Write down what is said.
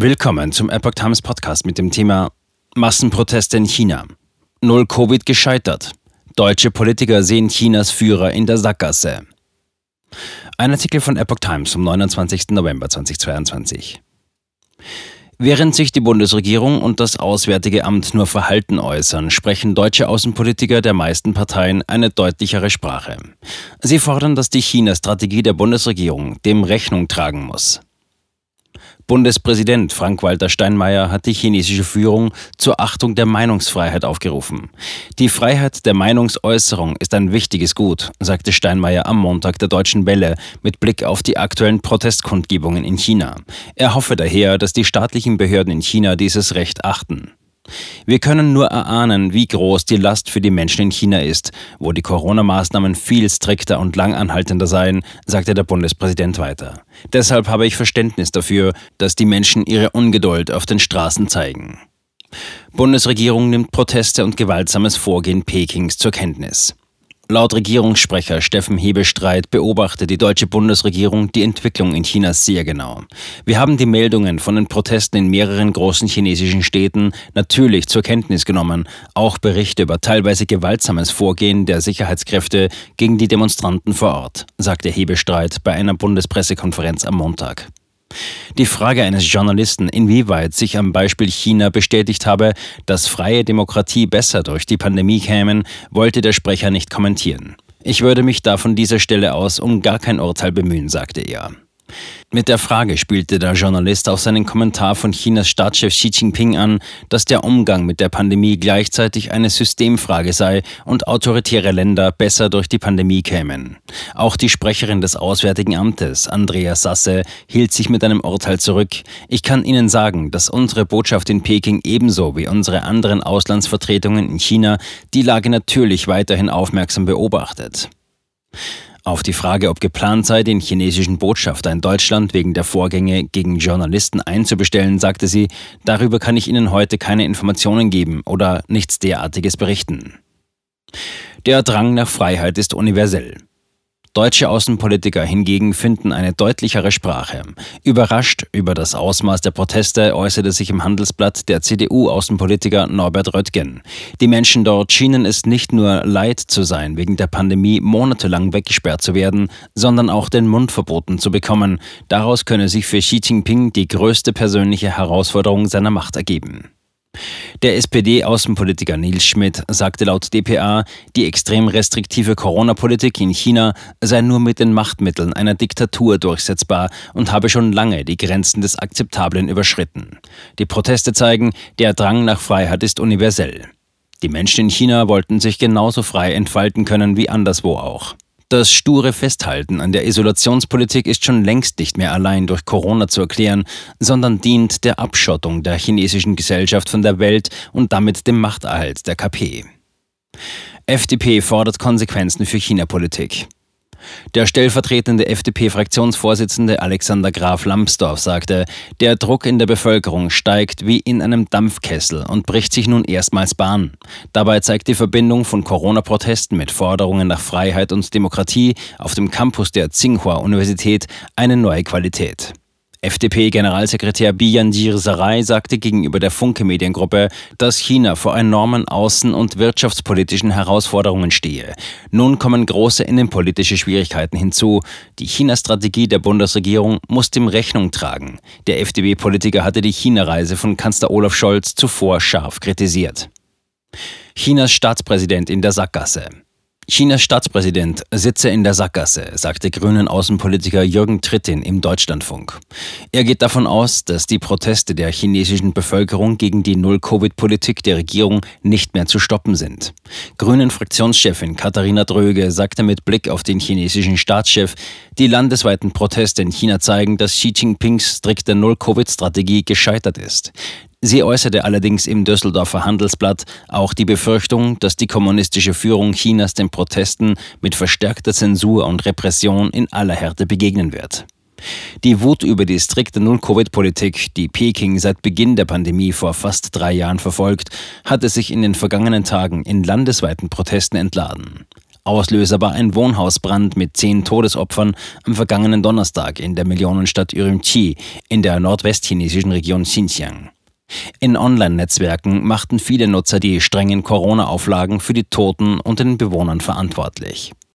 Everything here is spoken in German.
Willkommen zum Epoch Times Podcast mit dem Thema Massenproteste in China. Null Covid gescheitert. Deutsche Politiker sehen Chinas Führer in der Sackgasse. Ein Artikel von Epoch Times vom 29. November 2022. Während sich die Bundesregierung und das Auswärtige Amt nur verhalten äußern, sprechen deutsche Außenpolitiker der meisten Parteien eine deutlichere Sprache. Sie fordern, dass die China-Strategie der Bundesregierung dem Rechnung tragen muss. Bundespräsident Frank-Walter Steinmeier hat die chinesische Führung zur Achtung der Meinungsfreiheit aufgerufen. Die Freiheit der Meinungsäußerung ist ein wichtiges Gut, sagte Steinmeier am Montag der Deutschen Welle mit Blick auf die aktuellen Protestkundgebungen in China. Er hoffe daher, dass die staatlichen Behörden in China dieses Recht achten. Wir können nur erahnen, wie groß die Last für die Menschen in China ist, wo die Corona-Maßnahmen viel strikter und langanhaltender seien, sagte der Bundespräsident weiter. Deshalb habe ich Verständnis dafür, dass die Menschen ihre Ungeduld auf den Straßen zeigen. Bundesregierung nimmt Proteste und gewaltsames Vorgehen Pekings zur Kenntnis. Laut Regierungssprecher Steffen Hebestreit beobachtet die deutsche Bundesregierung die Entwicklung in China sehr genau. Wir haben die Meldungen von den Protesten in mehreren großen chinesischen Städten natürlich zur Kenntnis genommen, auch Berichte über teilweise gewaltsames Vorgehen der Sicherheitskräfte gegen die Demonstranten vor Ort, sagte Hebestreit bei einer Bundespressekonferenz am Montag. Die Frage eines Journalisten, inwieweit sich am Beispiel China bestätigt habe, dass freie Demokratie besser durch die Pandemie kämen, wollte der Sprecher nicht kommentieren. Ich würde mich da von dieser Stelle aus um gar kein Urteil bemühen, sagte er. Mit der Frage spielte der Journalist auf seinen Kommentar von Chinas Staatschef Xi Jinping an, dass der Umgang mit der Pandemie gleichzeitig eine Systemfrage sei und autoritäre Länder besser durch die Pandemie kämen. Auch die Sprecherin des Auswärtigen Amtes, Andrea Sasse, hielt sich mit einem Urteil zurück. Ich kann Ihnen sagen, dass unsere Botschaft in Peking ebenso wie unsere anderen Auslandsvertretungen in China die Lage natürlich weiterhin aufmerksam beobachtet. Auf die Frage, ob geplant sei, den chinesischen Botschafter in Deutschland wegen der Vorgänge gegen Journalisten einzubestellen, sagte sie, darüber kann ich Ihnen heute keine Informationen geben oder nichts derartiges berichten. Der Drang nach Freiheit ist universell. Deutsche Außenpolitiker hingegen finden eine deutlichere Sprache. Überrascht über das Ausmaß der Proteste äußerte sich im Handelsblatt der CDU-Außenpolitiker Norbert Röttgen. Die Menschen dort schienen es nicht nur leid zu sein, wegen der Pandemie monatelang weggesperrt zu werden, sondern auch den Mund verboten zu bekommen. Daraus könne sich für Xi Jinping die größte persönliche Herausforderung seiner Macht ergeben. Der SPD-Außenpolitiker Nils Schmidt sagte laut dpa, die extrem restriktive Corona-Politik in China sei nur mit den Machtmitteln einer Diktatur durchsetzbar und habe schon lange die Grenzen des Akzeptablen überschritten. Die Proteste zeigen, der Drang nach Freiheit ist universell. Die Menschen in China wollten sich genauso frei entfalten können wie anderswo auch. Das sture Festhalten an der Isolationspolitik ist schon längst nicht mehr allein durch Corona zu erklären, sondern dient der Abschottung der chinesischen Gesellschaft von der Welt und damit dem Machterhalt der KP. FDP fordert Konsequenzen für China-Politik. Der stellvertretende FDP-Fraktionsvorsitzende Alexander Graf Lambsdorff sagte, der Druck in der Bevölkerung steigt wie in einem Dampfkessel und bricht sich nun erstmals Bahn. Dabei zeigt die Verbindung von Corona-Protesten mit Forderungen nach Freiheit und Demokratie auf dem Campus der Tsinghua-Universität eine neue Qualität. FDP-Generalsekretär Biyanjir Sarai sagte gegenüber der Funke Mediengruppe, dass China vor enormen außen- und wirtschaftspolitischen Herausforderungen stehe. Nun kommen große innenpolitische Schwierigkeiten hinzu. Die China-Strategie der Bundesregierung muss dem Rechnung tragen. Der FDP-Politiker hatte die China-Reise von Kanzler Olaf Scholz zuvor scharf kritisiert. Chinas Staatspräsident in der Sackgasse. Chinas Staatspräsident sitze in der Sackgasse, sagte grünen Außenpolitiker Jürgen Trittin im Deutschlandfunk. Er geht davon aus, dass die Proteste der chinesischen Bevölkerung gegen die Null-Covid-Politik der Regierung nicht mehr zu stoppen sind. Grünen Fraktionschefin Katharina Dröge sagte mit Blick auf den chinesischen Staatschef, die landesweiten Proteste in China zeigen, dass Xi Jinpings strikte Null-Covid-Strategie gescheitert ist. Sie äußerte allerdings im Düsseldorfer Handelsblatt auch die Befürchtung, dass die kommunistische Führung Chinas den Protesten mit verstärkter Zensur und Repression in aller Härte begegnen wird. Die Wut über die strikte Null-Covid-Politik, die Peking seit Beginn der Pandemie vor fast drei Jahren verfolgt, hatte sich in den vergangenen Tagen in landesweiten Protesten entladen. Auslöser war ein Wohnhausbrand mit zehn Todesopfern am vergangenen Donnerstag in der Millionenstadt Urumqi in der nordwestchinesischen Region Xinjiang. In Online-Netzwerken machten viele Nutzer die strengen Corona-Auflagen für die Toten und den Bewohnern verantwortlich.